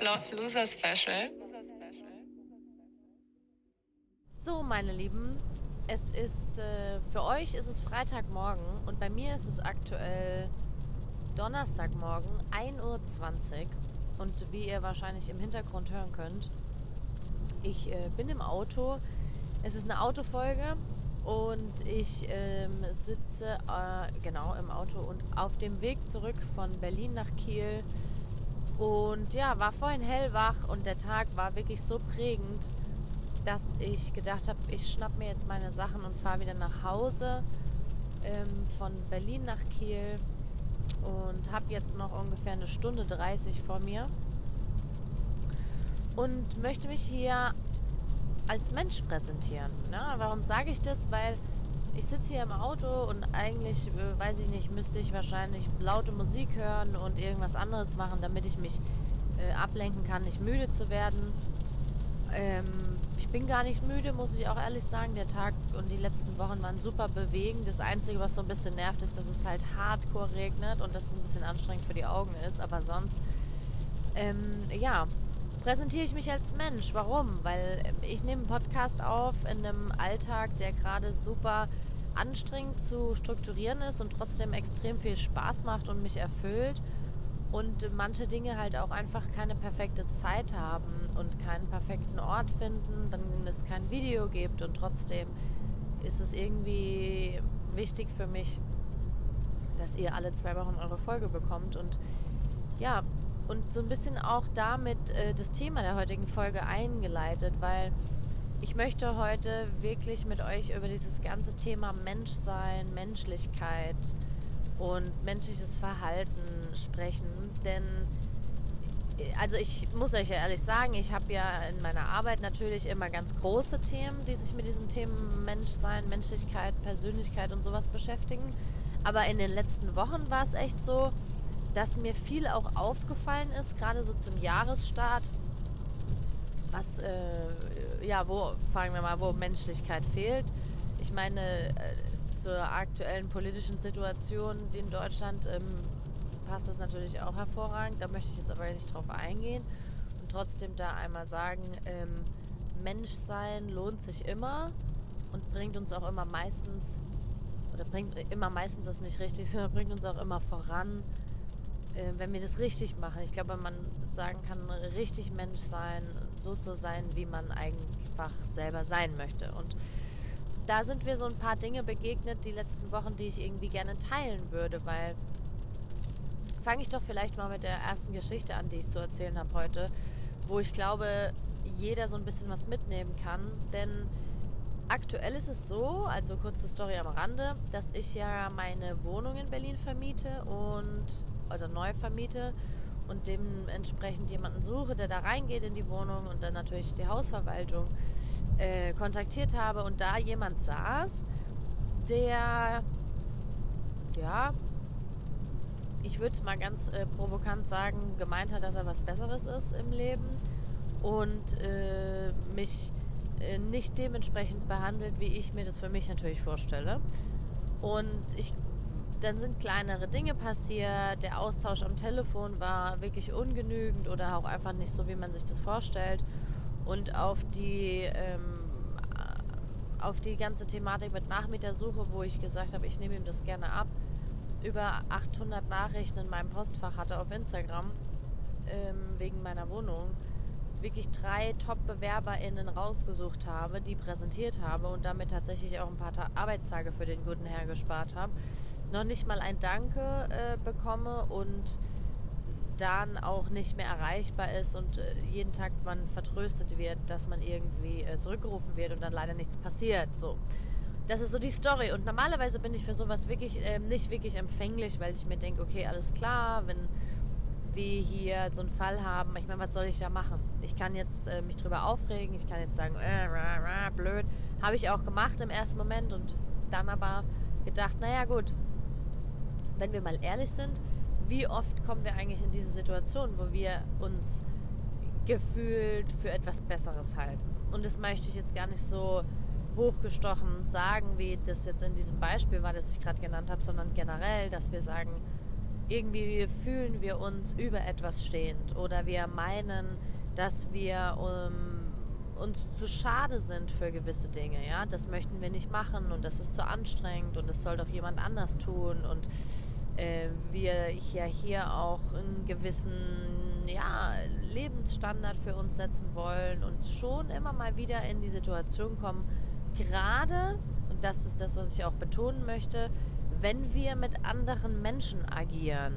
Life Love Loser Special. So, meine Lieben, es ist äh, für euch ist es Freitagmorgen und bei mir ist es aktuell Donnerstagmorgen 1.20 Uhr und wie ihr wahrscheinlich im Hintergrund hören könnt, ich äh, bin im Auto. Es ist eine Autofolge und ich ähm, sitze äh, genau im Auto und auf dem Weg zurück von Berlin nach Kiel. Und ja, war vorhin hellwach und der Tag war wirklich so prägend, dass ich gedacht habe, ich schnapp mir jetzt meine Sachen und fahre wieder nach Hause ähm, von Berlin nach Kiel und habe jetzt noch ungefähr eine Stunde 30 vor mir und möchte mich hier als Mensch präsentieren. Ne? Warum sage ich das? Weil ich sitze hier im Auto und eigentlich, äh, weiß ich nicht, müsste ich wahrscheinlich laute Musik hören und irgendwas anderes machen, damit ich mich äh, ablenken kann, nicht müde zu werden. Ähm, ich bin gar nicht müde, muss ich auch ehrlich sagen. Der Tag und die letzten Wochen waren super bewegend. Das Einzige, was so ein bisschen nervt, ist, dass es halt hardcore regnet und dass es ein bisschen anstrengend für die Augen ist. Aber sonst, ähm, ja, präsentiere ich mich als Mensch. Warum? Weil ich nehme einen Podcast auf in einem Alltag, der gerade super anstrengend zu strukturieren ist und trotzdem extrem viel Spaß macht und mich erfüllt. Und manche Dinge halt auch einfach keine perfekte Zeit haben und keinen perfekten Ort finden, dann es kein Video gibt und trotzdem ist es irgendwie wichtig für mich, dass ihr alle zwei Wochen eure Folge bekommt. Und ja, und so ein bisschen auch damit äh, das Thema der heutigen Folge eingeleitet, weil ich möchte heute wirklich mit euch über dieses ganze Thema Menschsein, Menschlichkeit und menschliches Verhalten sprechen, denn also ich muss euch ja ehrlich sagen, ich habe ja in meiner Arbeit natürlich immer ganz große Themen, die sich mit diesen Themen Menschsein, Menschlichkeit, Persönlichkeit und sowas beschäftigen. Aber in den letzten Wochen war es echt so, dass mir viel auch aufgefallen ist, gerade so zum Jahresstart, was, äh, ja, wo, fragen wir mal, wo Menschlichkeit fehlt. Ich meine, äh, zur aktuellen politischen Situation in Deutschland ähm, passt das natürlich auch hervorragend. Da möchte ich jetzt aber nicht drauf eingehen und trotzdem da einmal sagen, ähm, Menschsein lohnt sich immer und bringt uns auch immer meistens, oder bringt immer meistens das nicht richtig, sondern bringt uns auch immer voran wenn wir das richtig machen. Ich glaube, man sagen kann, richtig Mensch sein, so zu sein, wie man einfach selber sein möchte. Und da sind mir so ein paar Dinge begegnet die letzten Wochen, die ich irgendwie gerne teilen würde, weil fange ich doch vielleicht mal mit der ersten Geschichte an, die ich zu erzählen habe heute, wo ich glaube, jeder so ein bisschen was mitnehmen kann. Denn aktuell ist es so, also kurze Story am Rande, dass ich ja meine Wohnung in Berlin vermiete und also neu vermiete und dementsprechend jemanden suche, der da reingeht in die Wohnung und dann natürlich die Hausverwaltung äh, kontaktiert habe und da jemand saß, der ja, ich würde mal ganz äh, provokant sagen, gemeint hat, dass er was Besseres ist im Leben und äh, mich äh, nicht dementsprechend behandelt, wie ich mir das für mich natürlich vorstelle. Und ich dann sind kleinere Dinge passiert, der Austausch am Telefon war wirklich ungenügend oder auch einfach nicht so, wie man sich das vorstellt. Und auf die, ähm, auf die ganze Thematik mit Nachmietersuche, wo ich gesagt habe, ich nehme ihm das gerne ab, über 800 Nachrichten in meinem Postfach hatte auf Instagram ähm, wegen meiner Wohnung wirklich drei Top-BewerberInnen rausgesucht habe, die präsentiert habe und damit tatsächlich auch ein paar Ta Arbeitstage für den guten Herr gespart habe noch nicht mal ein Danke äh, bekomme und dann auch nicht mehr erreichbar ist und äh, jeden Tag man vertröstet wird, dass man irgendwie äh, zurückgerufen wird und dann leider nichts passiert. So. Das ist so die Story. Und normalerweise bin ich für sowas wirklich äh, nicht wirklich empfänglich, weil ich mir denke, okay, alles klar, wenn wir hier so einen Fall haben, ich meine, was soll ich da machen? Ich kann jetzt äh, mich drüber aufregen, ich kann jetzt sagen, äh, rah, rah, blöd. Habe ich auch gemacht im ersten Moment und dann aber gedacht, naja gut, wenn wir mal ehrlich sind, wie oft kommen wir eigentlich in diese Situation, wo wir uns gefühlt für etwas Besseres halten? Und das möchte ich jetzt gar nicht so hochgestochen sagen, wie das jetzt in diesem Beispiel war, das ich gerade genannt habe, sondern generell, dass wir sagen, irgendwie fühlen wir uns über etwas stehend oder wir meinen, dass wir um, uns zu schade sind für gewisse Dinge. Ja, das möchten wir nicht machen und das ist zu anstrengend und das soll doch jemand anders tun und äh, wir ja hier auch einen gewissen ja, Lebensstandard für uns setzen wollen und schon immer mal wieder in die Situation kommen, gerade, und das ist das, was ich auch betonen möchte, wenn wir mit anderen Menschen agieren.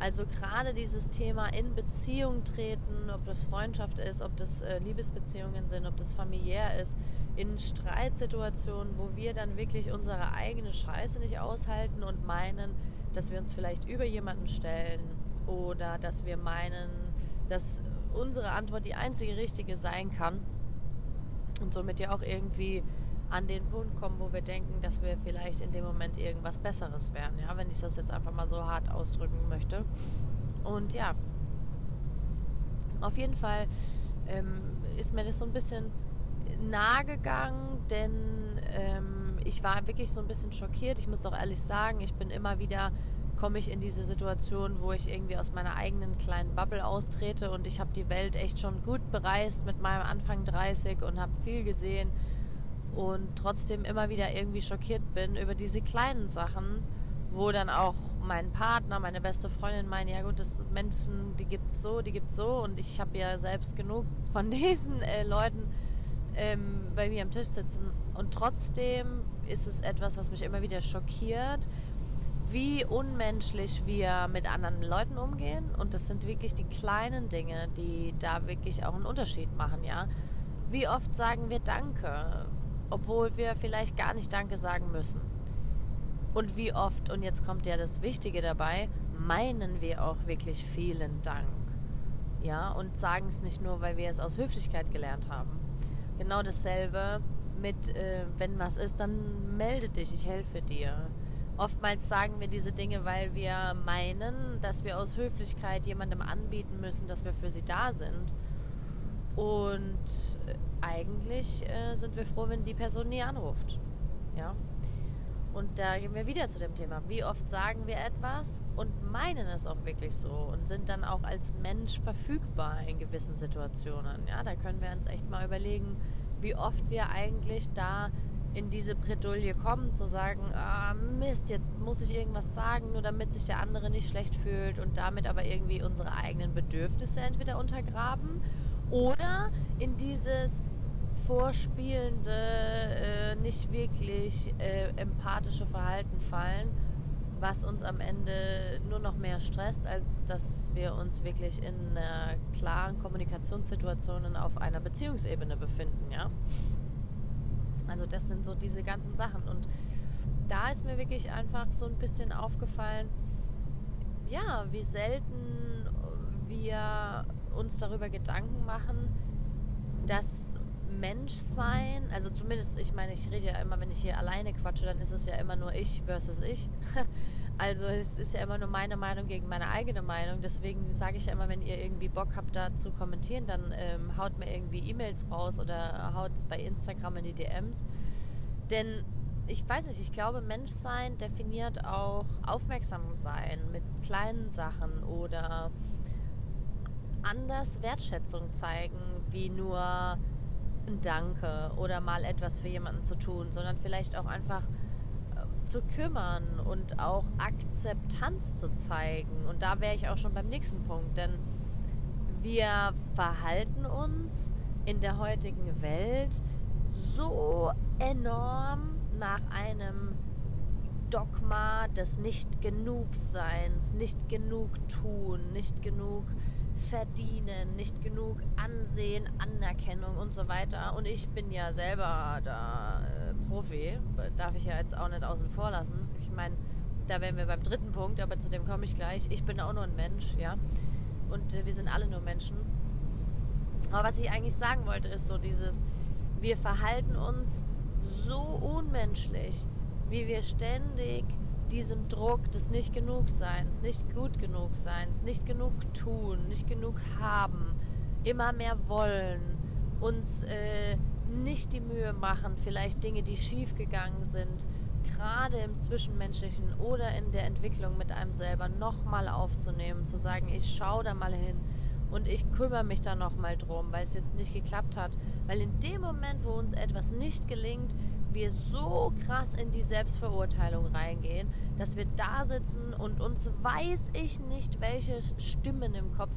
Also gerade dieses Thema in Beziehung treten, ob das Freundschaft ist, ob das äh, Liebesbeziehungen sind, ob das familiär ist, in Streitsituationen, wo wir dann wirklich unsere eigene Scheiße nicht aushalten und meinen, dass wir uns vielleicht über jemanden stellen oder dass wir meinen, dass unsere Antwort die einzige richtige sein kann und somit ja auch irgendwie an den Punkt kommen, wo wir denken, dass wir vielleicht in dem Moment irgendwas Besseres wären, ja, wenn ich das jetzt einfach mal so hart ausdrücken möchte. Und ja, auf jeden Fall ähm, ist mir das so ein bisschen nahe gegangen, denn ähm, ich war wirklich so ein bisschen schockiert. Ich muss auch ehrlich sagen, ich bin immer wieder komme ich in diese Situation, wo ich irgendwie aus meiner eigenen kleinen Bubble austrete und ich habe die Welt echt schon gut bereist mit meinem Anfang 30 und habe viel gesehen und trotzdem immer wieder irgendwie schockiert bin über diese kleinen Sachen, wo dann auch mein Partner, meine beste Freundin meinen, ja gut, das Menschen, die gibt's so, die gibt's so und ich habe ja selbst genug von diesen äh, Leuten ähm, bei mir am Tisch sitzen und trotzdem ist es etwas, was mich immer wieder schockiert, wie unmenschlich wir mit anderen Leuten umgehen und das sind wirklich die kleinen Dinge, die da wirklich auch einen Unterschied machen, ja. Wie oft sagen wir Danke? Obwohl wir vielleicht gar nicht Danke sagen müssen. Und wie oft, und jetzt kommt ja das Wichtige dabei, meinen wir auch wirklich vielen Dank. Ja, und sagen es nicht nur, weil wir es aus Höflichkeit gelernt haben. Genau dasselbe mit, äh, wenn was ist, dann melde dich, ich helfe dir. Oftmals sagen wir diese Dinge, weil wir meinen, dass wir aus Höflichkeit jemandem anbieten müssen, dass wir für sie da sind. Und äh, eigentlich äh, sind wir froh, wenn die Person nie anruft. Ja. Und da gehen wir wieder zu dem Thema. Wie oft sagen wir etwas und meinen es auch wirklich so und sind dann auch als Mensch verfügbar in gewissen Situationen. Ja, da können wir uns echt mal überlegen, wie oft wir eigentlich da in diese Bredouille kommen, zu sagen, ah, Mist, jetzt muss ich irgendwas sagen, nur damit sich der andere nicht schlecht fühlt und damit aber irgendwie unsere eigenen Bedürfnisse entweder untergraben oder in dieses vorspielende, äh, nicht wirklich äh, empathische Verhalten fallen, was uns am Ende nur noch mehr stresst, als dass wir uns wirklich in einer klaren Kommunikationssituation auf einer Beziehungsebene befinden, ja. Also das sind so diese ganzen Sachen und da ist mir wirklich einfach so ein bisschen aufgefallen, ja, wie selten wir uns darüber Gedanken machen, dass Menschsein, also zumindest, ich meine, ich rede ja immer, wenn ich hier alleine quatsche, dann ist es ja immer nur ich versus ich. Also es ist ja immer nur meine Meinung gegen meine eigene Meinung. Deswegen sage ich ja immer, wenn ihr irgendwie Bock habt, da zu kommentieren, dann ähm, haut mir irgendwie E-Mails raus oder haut bei Instagram in die DMs. Denn ich weiß nicht, ich glaube, Menschsein definiert auch aufmerksam sein mit kleinen Sachen oder anders Wertschätzung zeigen, wie nur ein Danke oder mal etwas für jemanden zu tun, sondern vielleicht auch einfach äh, zu kümmern und auch Akzeptanz zu zeigen. Und da wäre ich auch schon beim nächsten Punkt, denn wir verhalten uns in der heutigen Welt so enorm nach einem Dogma des Nicht-Genug-Seins, nicht genug tun, nicht genug verdienen, nicht genug Ansehen, Anerkennung und so weiter. Und ich bin ja selber da äh, Profi, darf ich ja jetzt auch nicht außen vor lassen. Ich meine, da wären wir beim dritten Punkt, aber zu dem komme ich gleich. Ich bin auch nur ein Mensch, ja. Und äh, wir sind alle nur Menschen. Aber was ich eigentlich sagen wollte, ist so dieses, wir verhalten uns so unmenschlich, wie wir ständig diesem Druck des nicht genug Seins, nicht gut genug Seins, nicht genug tun, nicht genug haben, immer mehr wollen, uns äh, nicht die Mühe machen, vielleicht Dinge, die schief gegangen sind, gerade im Zwischenmenschlichen oder in der Entwicklung mit einem selber nochmal aufzunehmen, zu sagen, ich schaue da mal hin und ich kümmere mich da nochmal drum, weil es jetzt nicht geklappt hat. Weil in dem Moment, wo uns etwas nicht gelingt, wir so krass in die Selbstverurteilung reingehen, dass wir da sitzen und uns weiß ich nicht, welche Stimmen im Kopf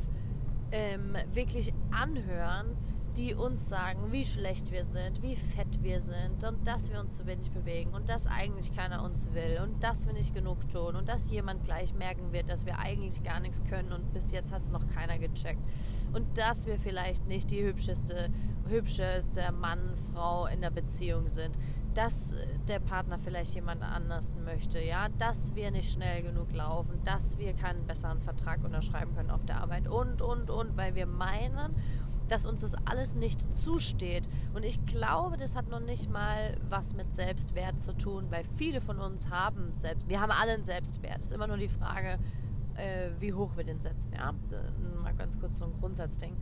ähm, wirklich anhören, die uns sagen, wie schlecht wir sind, wie fett wir sind und dass wir uns zu wenig bewegen und dass eigentlich keiner uns will und dass wir nicht genug tun und dass jemand gleich merken wird, dass wir eigentlich gar nichts können und bis jetzt hat es noch keiner gecheckt. Und dass wir vielleicht nicht die hübscheste, hübscheste Mann, Frau in der Beziehung sind, dass der Partner vielleicht jemand anders möchte, ja, dass wir nicht schnell genug laufen, dass wir keinen besseren Vertrag unterschreiben können auf der Arbeit und, und, und, weil wir meinen, dass uns das alles nicht zusteht. Und ich glaube, das hat noch nicht mal was mit Selbstwert zu tun, weil viele von uns haben Selbst, wir haben alle einen Selbstwert. Es ist immer nur die Frage, äh, wie hoch wir den setzen. Ja, äh, mal ganz kurz so ein Grundsatzding.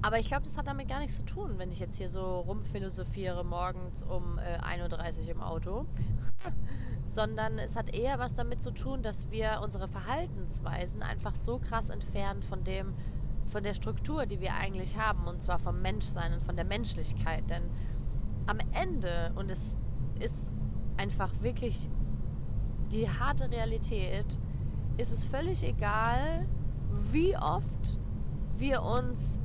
Aber ich glaube, das hat damit gar nichts zu tun, wenn ich jetzt hier so rumphilosophiere morgens um äh, 1.30 Uhr im Auto. Sondern es hat eher was damit zu tun, dass wir unsere Verhaltensweisen einfach so krass entfernen von dem, von der Struktur, die wir eigentlich haben, und zwar vom Menschsein und von der Menschlichkeit. Denn am Ende, und es ist einfach wirklich die harte Realität, ist es völlig egal, wie oft wir uns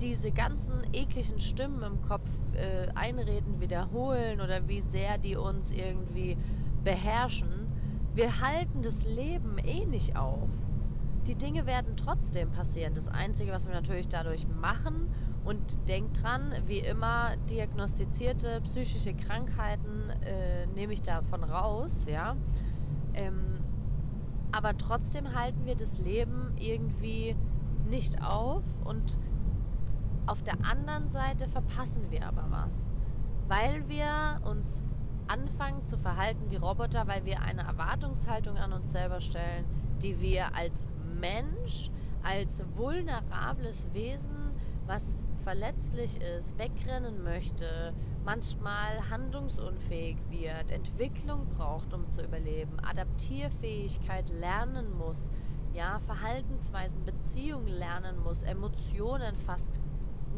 diese ganzen ekligen Stimmen im Kopf äh, einreden, wiederholen oder wie sehr die uns irgendwie beherrschen. Wir halten das Leben eh nicht auf die Dinge werden trotzdem passieren. Das Einzige, was wir natürlich dadurch machen und denkt dran, wie immer, diagnostizierte psychische Krankheiten äh, nehme ich davon raus, ja. Ähm, aber trotzdem halten wir das Leben irgendwie nicht auf und auf der anderen Seite verpassen wir aber was, weil wir uns anfangen zu verhalten wie Roboter, weil wir eine Erwartungshaltung an uns selber stellen, die wir als Mensch als vulnerables Wesen, was verletzlich ist, wegrennen möchte, manchmal handlungsunfähig wird, Entwicklung braucht, um zu überleben, Adaptierfähigkeit lernen muss, ja, Verhaltensweisen, Beziehungen lernen muss, Emotionen fast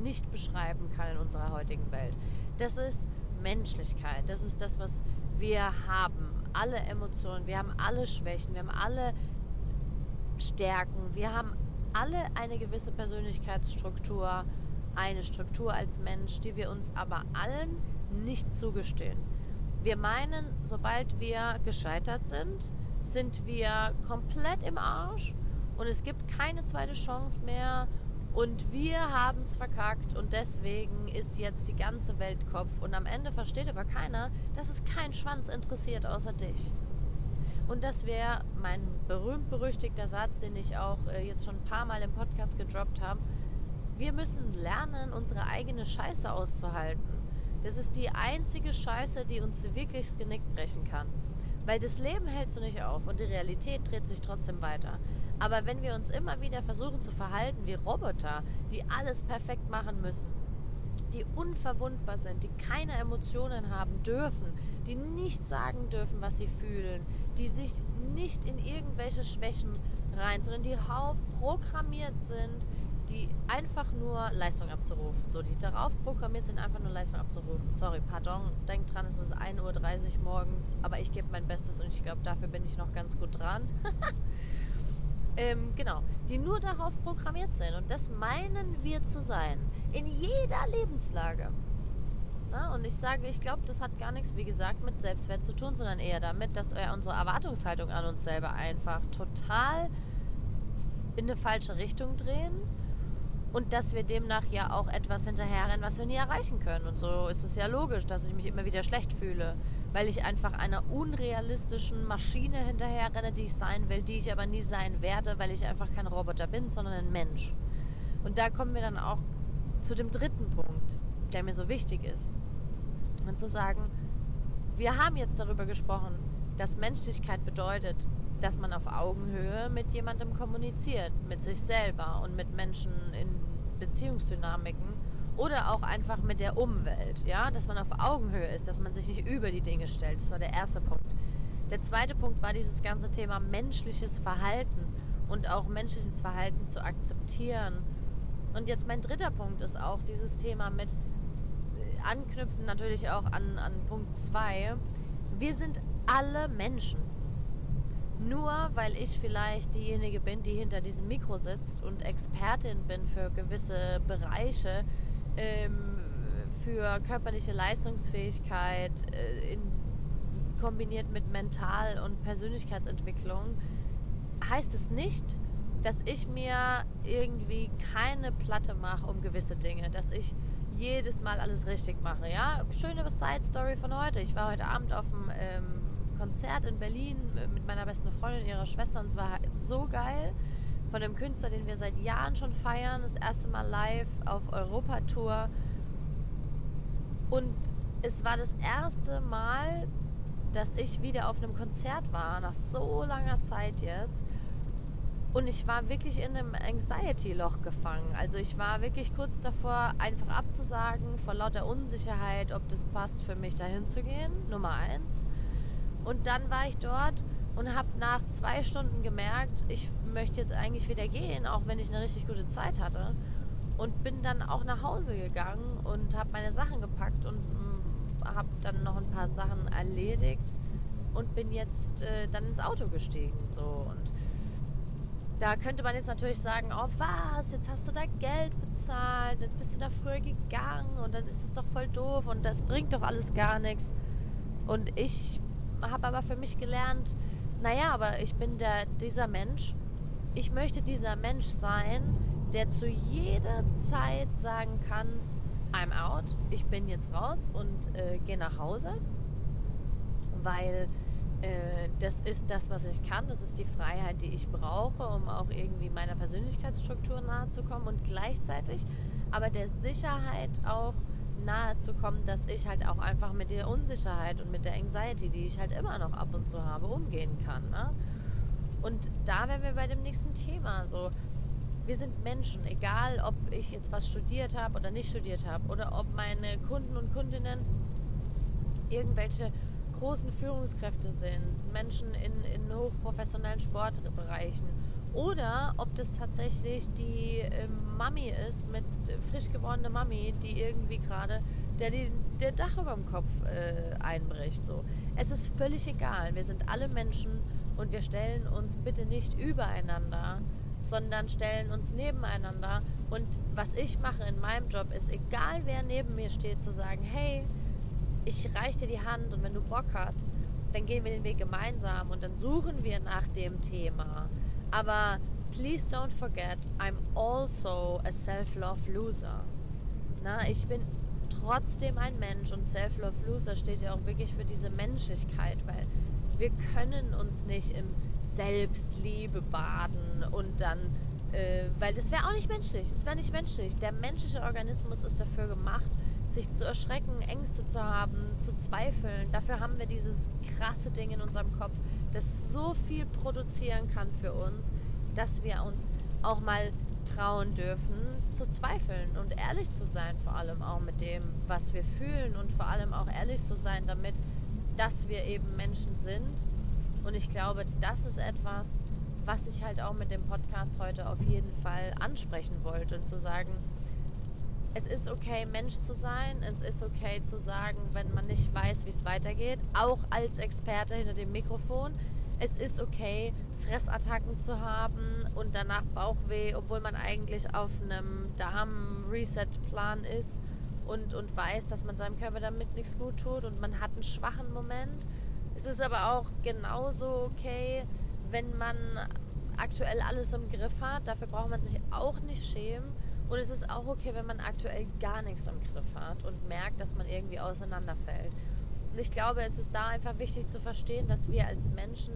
nicht beschreiben kann in unserer heutigen Welt. Das ist Menschlichkeit, das ist das, was wir haben. Alle Emotionen, wir haben alle Schwächen, wir haben alle Stärken. Wir haben alle eine gewisse Persönlichkeitsstruktur, eine Struktur als Mensch, die wir uns aber allen nicht zugestehen. Wir meinen, sobald wir gescheitert sind, sind wir komplett im Arsch und es gibt keine zweite Chance mehr und wir haben es verkackt und deswegen ist jetzt die ganze Welt Kopf und am Ende versteht aber keiner, dass es kein Schwanz interessiert außer dich. Und das wäre mein berühmt-berüchtigter Satz, den ich auch äh, jetzt schon ein paar Mal im Podcast gedroppt habe. Wir müssen lernen, unsere eigene Scheiße auszuhalten. Das ist die einzige Scheiße, die uns wirklich das Genick brechen kann. Weil das Leben hält so nicht auf und die Realität dreht sich trotzdem weiter. Aber wenn wir uns immer wieder versuchen zu verhalten wie Roboter, die alles perfekt machen müssen, die unverwundbar sind, die keine Emotionen haben dürfen, die nicht sagen dürfen, was sie fühlen, die sich nicht in irgendwelche Schwächen rein, sondern die darauf programmiert sind, die einfach nur Leistung abzurufen. So, die darauf programmiert sind, einfach nur Leistung abzurufen. Sorry, pardon, denkt dran, es ist 1.30 Uhr morgens, aber ich gebe mein Bestes und ich glaube, dafür bin ich noch ganz gut dran. ähm, genau, die nur darauf programmiert sind. Und das meinen wir zu sein. In jeder Lebenslage. Na, und ich sage, ich glaube, das hat gar nichts, wie gesagt, mit Selbstwert zu tun, sondern eher damit, dass unsere Erwartungshaltung an uns selber einfach total in eine falsche Richtung drehen und dass wir demnach ja auch etwas hinterherrennen, was wir nie erreichen können. Und so ist es ja logisch, dass ich mich immer wieder schlecht fühle, weil ich einfach einer unrealistischen Maschine hinterherrenne, die ich sein will, die ich aber nie sein werde, weil ich einfach kein Roboter bin, sondern ein Mensch. Und da kommen wir dann auch zu dem dritten Punkt, der mir so wichtig ist. Und zu sagen, wir haben jetzt darüber gesprochen, dass Menschlichkeit bedeutet, dass man auf Augenhöhe mit jemandem kommuniziert, mit sich selber und mit Menschen in Beziehungsdynamiken Oder auch einfach mit der Umwelt, ja, dass man auf Augenhöhe ist, dass man sich nicht über die Dinge stellt. Das war der erste Punkt. Der zweite Punkt war dieses ganze Thema menschliches Verhalten und auch menschliches Verhalten zu akzeptieren. Und jetzt mein dritter Punkt ist auch dieses Thema mit äh, anknüpfen natürlich auch an, an Punkt 2. Wir sind alle Menschen. Nur weil ich vielleicht diejenige bin, die hinter diesem Mikro sitzt und Expertin bin für gewisse Bereiche, ähm, für körperliche Leistungsfähigkeit äh, in, kombiniert mit Mental- und Persönlichkeitsentwicklung, heißt es nicht, dass ich mir irgendwie keine Platte mache um gewisse Dinge, dass ich jedes Mal alles richtig mache. Ja, schöne Side Story von heute. Ich war heute Abend auf dem ähm, Konzert in Berlin mit meiner besten Freundin, ihrer Schwester und es war so geil von einem Künstler, den wir seit Jahren schon feiern, das erste Mal live auf Europatour. Und es war das erste Mal, dass ich wieder auf einem Konzert war, nach so langer Zeit jetzt. Und ich war wirklich in einem Anxiety-Loch gefangen. Also ich war wirklich kurz davor, einfach abzusagen, vor lauter Unsicherheit, ob das passt für mich, dahin zu gehen. Nummer eins. Und dann war ich dort und habe nach zwei Stunden gemerkt, ich möchte jetzt eigentlich wieder gehen, auch wenn ich eine richtig gute Zeit hatte. Und bin dann auch nach Hause gegangen und habe meine Sachen gepackt und mm, habe dann noch ein paar Sachen erledigt und bin jetzt äh, dann ins Auto gestiegen. So und da könnte man jetzt natürlich sagen, oh was, jetzt hast du da Geld bezahlt, jetzt bist du da früher gegangen und dann ist es doch voll doof und das bringt doch alles gar nichts. Und ich habe aber für mich gelernt, naja, aber ich bin der, dieser Mensch. Ich möchte dieser Mensch sein, der zu jeder Zeit sagen kann, I'm out, ich bin jetzt raus und äh, gehe nach Hause, weil äh, das ist das, was ich kann, das ist die Freiheit, die ich brauche, um auch irgendwie meiner Persönlichkeitsstruktur nahe zu kommen. Und gleichzeitig aber der Sicherheit auch nahe zu kommen, dass ich halt auch einfach mit der Unsicherheit und mit der Anxiety, die ich halt immer noch ab und zu habe, umgehen kann. Ne? Und da wären wir bei dem nächsten Thema. So, wir sind Menschen, egal ob ich jetzt was studiert habe oder nicht studiert habe oder ob meine Kunden und Kundinnen irgendwelche großen Führungskräfte sind, Menschen in, in hochprofessionellen Sportbereichen oder ob das tatsächlich die äh, Mami ist, mit äh, frisch gewordene Mami, die irgendwie gerade der der Dach über dem Kopf äh, einbricht. So. Es ist völlig egal. Wir sind alle Menschen und wir stellen uns bitte nicht übereinander, sondern stellen uns nebeneinander. Und was ich mache in meinem Job ist, egal wer neben mir steht, zu sagen, hey, ich reiche dir die Hand und wenn du Bock hast, dann gehen wir den Weg gemeinsam und dann suchen wir nach dem Thema. Aber please don't forget, I'm also a self-love loser. Na, ich bin trotzdem ein Mensch und self-love loser steht ja auch wirklich für diese Menschlichkeit, weil wir können uns nicht im Selbstliebe baden und dann, äh, weil das wäre auch nicht menschlich. Das wäre nicht menschlich. Der menschliche Organismus ist dafür gemacht, sich zu erschrecken, Ängste zu haben, zu zweifeln. Dafür haben wir dieses krasse Ding in unserem Kopf, das so viel produzieren kann für uns, dass wir uns auch mal trauen dürfen, zu zweifeln und ehrlich zu sein, vor allem auch mit dem, was wir fühlen und vor allem auch ehrlich zu sein damit, dass wir eben Menschen sind. Und ich glaube, das ist etwas, was ich halt auch mit dem Podcast heute auf jeden Fall ansprechen wollte und zu sagen, es ist okay, Mensch zu sein. Es ist okay zu sagen, wenn man nicht weiß, wie es weitergeht. Auch als Experte hinter dem Mikrofon. Es ist okay, Fressattacken zu haben und danach Bauchweh, obwohl man eigentlich auf einem Darm-Reset-Plan ist und, und weiß, dass man seinem Körper damit nichts gut tut und man hat einen schwachen Moment. Es ist aber auch genauso okay, wenn man aktuell alles im Griff hat. Dafür braucht man sich auch nicht schämen und es ist auch okay, wenn man aktuell gar nichts im Griff hat und merkt, dass man irgendwie auseinanderfällt. Und ich glaube, es ist da einfach wichtig zu verstehen, dass wir als Menschen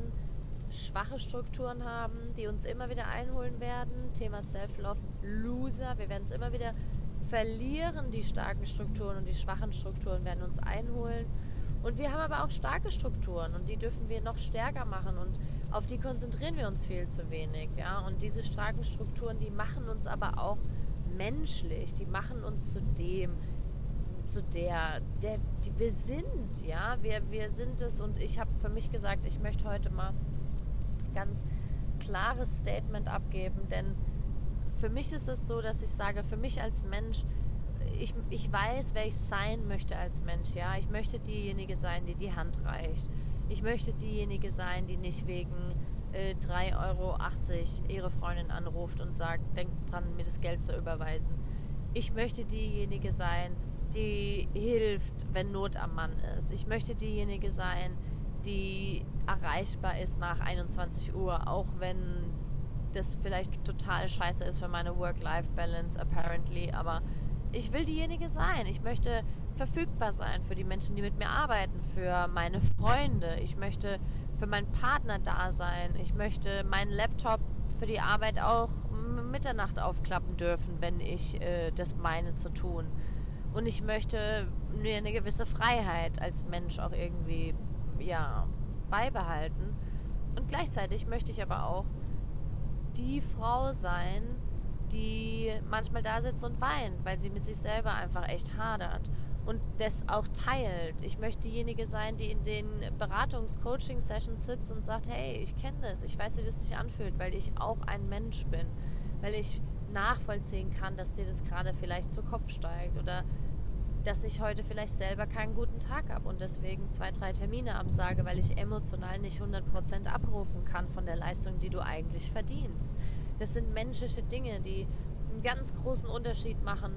schwache Strukturen haben, die uns immer wieder einholen werden. Thema Self-Love, Loser. Wir werden es immer wieder verlieren, die starken Strukturen und die schwachen Strukturen werden uns einholen. Und wir haben aber auch starke Strukturen und die dürfen wir noch stärker machen und auf die konzentrieren wir uns viel zu wenig. Ja? Und diese starken Strukturen, die machen uns aber auch menschlich, die machen uns zu dem, zu der, der die wir sind, ja, wir, wir sind es. Und ich habe für mich gesagt, ich möchte heute mal ganz klares Statement abgeben, denn für mich ist es so, dass ich sage, für mich als Mensch, ich, ich weiß, wer ich sein möchte als Mensch, ja, ich möchte diejenige sein, die die Hand reicht. Ich möchte diejenige sein, die nicht wegen äh, 3,80 Euro ihre Freundin anruft und sagt, denkt dran, mir das Geld zu überweisen. Ich möchte diejenige sein, die hilft, wenn Not am Mann ist. Ich möchte diejenige sein, die erreichbar ist nach 21 Uhr, auch wenn das vielleicht total scheiße ist für meine Work-Life-Balance, apparently. Aber ich will diejenige sein. Ich möchte verfügbar sein für die Menschen, die mit mir arbeiten, für meine Freunde. Ich möchte für meinen Partner da sein. Ich möchte meinen Laptop für die Arbeit auch Mitternacht aufklappen dürfen, wenn ich äh, das meine zu tun. Und ich möchte mir eine gewisse Freiheit als Mensch auch irgendwie ja, beibehalten. Und gleichzeitig möchte ich aber auch die Frau sein, die manchmal da sitzt und weint, weil sie mit sich selber einfach echt hadert und das auch teilt. Ich möchte diejenige sein, die in den Beratungs-Coaching-Sessions sitzt und sagt, hey, ich kenne das, ich weiß, wie das sich anfühlt, weil ich auch ein Mensch bin, weil ich nachvollziehen kann, dass dir das gerade vielleicht zu Kopf steigt oder dass ich heute vielleicht selber keinen guten Tag habe und deswegen zwei, drei Termine absage, weil ich emotional nicht 100% abrufen kann von der Leistung, die du eigentlich verdienst. Das sind menschliche Dinge, die einen ganz großen Unterschied machen.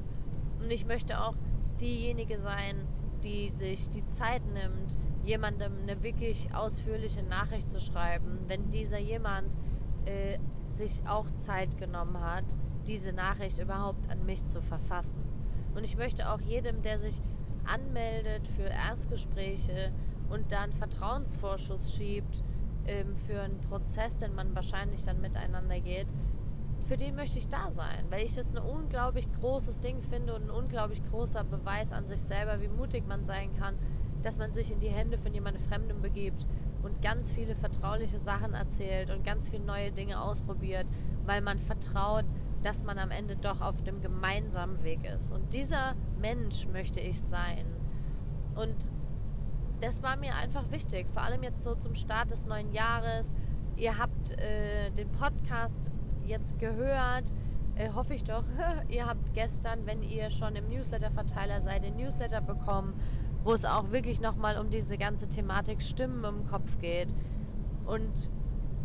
Und ich möchte auch diejenige sein, die sich die Zeit nimmt, jemandem eine wirklich ausführliche Nachricht zu schreiben, wenn dieser jemand äh, sich auch Zeit genommen hat, diese Nachricht überhaupt an mich zu verfassen. Und ich möchte auch jedem, der sich anmeldet für Erstgespräche und dann Vertrauensvorschuss schiebt ähm, für einen Prozess, den man wahrscheinlich dann miteinander geht, für den möchte ich da sein, weil ich das ein unglaublich großes Ding finde und ein unglaublich großer Beweis an sich selber, wie mutig man sein kann, dass man sich in die Hände von jemandem Fremdem begibt und ganz viele vertrauliche Sachen erzählt und ganz viele neue Dinge ausprobiert, weil man vertraut, dass man am Ende doch auf dem gemeinsamen Weg ist. Und dieser Mensch möchte ich sein. Und das war mir einfach wichtig, vor allem jetzt so zum Start des neuen Jahres. Ihr habt äh, den Podcast jetzt gehört, äh, hoffe ich doch. ihr habt gestern, wenn ihr schon im Newsletter-Verteiler seid, den Newsletter bekommen, wo es auch wirklich nochmal um diese ganze Thematik Stimmen im Kopf geht. Und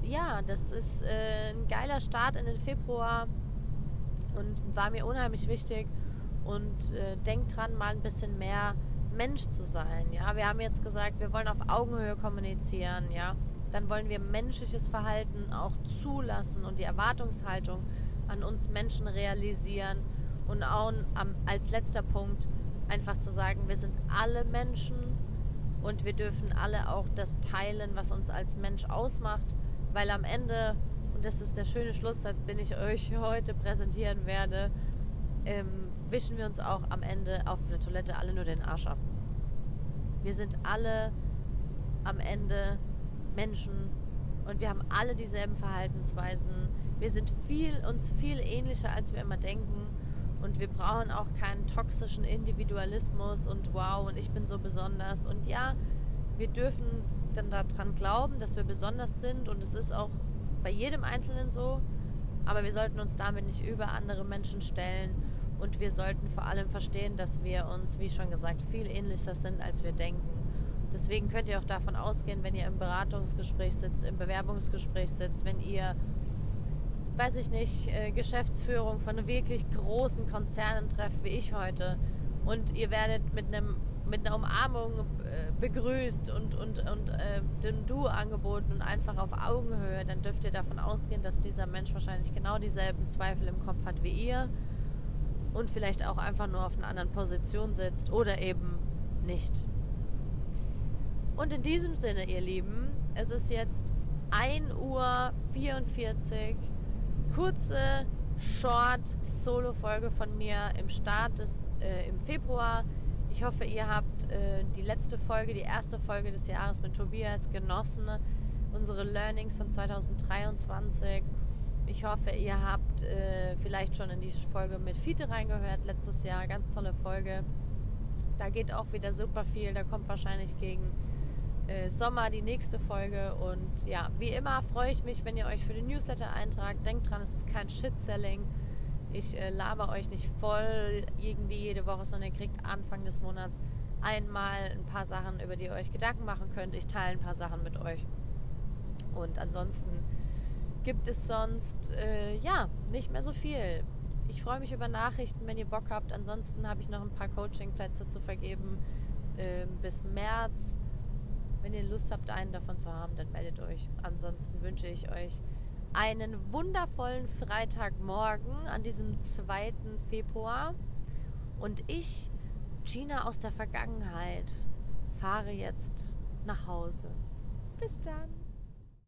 ja, das ist äh, ein geiler Start in den Februar und war mir unheimlich wichtig. Und äh, denkt dran, mal ein bisschen mehr Mensch zu sein. Ja, wir haben jetzt gesagt, wir wollen auf Augenhöhe kommunizieren. Ja, dann wollen wir menschliches Verhalten auch zulassen und die Erwartungshaltung an uns Menschen realisieren. Und auch als letzter Punkt einfach zu sagen, wir sind alle Menschen und wir dürfen alle auch das teilen, was uns als Mensch ausmacht, weil am Ende und das ist der schöne Schlusssatz, den ich euch heute präsentieren werde, ähm, wischen wir uns auch am Ende auf der Toilette alle nur den Arsch ab. Wir sind alle am Ende Menschen und wir haben alle dieselben Verhaltensweisen. Wir sind viel, uns viel ähnlicher, als wir immer denken. Und wir brauchen auch keinen toxischen Individualismus und wow, und ich bin so besonders. Und ja, wir dürfen dann daran glauben, dass wir besonders sind. Und es ist auch bei jedem Einzelnen so, aber wir sollten uns damit nicht über andere Menschen stellen und wir sollten vor allem verstehen, dass wir uns, wie schon gesagt, viel ähnlicher sind, als wir denken. Deswegen könnt ihr auch davon ausgehen, wenn ihr im Beratungsgespräch sitzt, im Bewerbungsgespräch sitzt, wenn ihr, weiß ich nicht, äh, Geschäftsführung von wirklich großen Konzernen trefft, wie ich heute, und ihr werdet mit einem mit einer Umarmung äh, begrüßt und, und, und äh, dem Du angeboten und einfach auf Augenhöhe, dann dürft ihr davon ausgehen, dass dieser Mensch wahrscheinlich genau dieselben Zweifel im Kopf hat wie ihr und vielleicht auch einfach nur auf einer anderen Position sitzt oder eben nicht. Und in diesem Sinne, ihr Lieben, es ist jetzt 1 Uhr 44, kurze Short-Solo-Folge von mir im Start des, äh, im Februar ich hoffe, ihr habt äh, die letzte Folge, die erste Folge des Jahres mit Tobias genossen. Unsere Learnings von 2023. Ich hoffe, ihr habt äh, vielleicht schon in die Folge mit Fiete reingehört letztes Jahr. Ganz tolle Folge. Da geht auch wieder super viel. Da kommt wahrscheinlich gegen äh, Sommer die nächste Folge. Und ja, wie immer freue ich mich, wenn ihr euch für den Newsletter eintragt. Denkt dran, es ist kein Shit-Selling. Ich äh, laber euch nicht voll irgendwie jede Woche, sondern ihr kriegt Anfang des Monats einmal ein paar Sachen, über die ihr euch Gedanken machen könnt. Ich teile ein paar Sachen mit euch. Und ansonsten gibt es sonst, äh, ja, nicht mehr so viel. Ich freue mich über Nachrichten, wenn ihr Bock habt. Ansonsten habe ich noch ein paar Coaching-Plätze zu vergeben äh, bis März. Wenn ihr Lust habt, einen davon zu haben, dann meldet euch. Ansonsten wünsche ich euch einen wundervollen Freitagmorgen an diesem 2. Februar. Und ich, Gina aus der Vergangenheit, fahre jetzt nach Hause. Bis dann.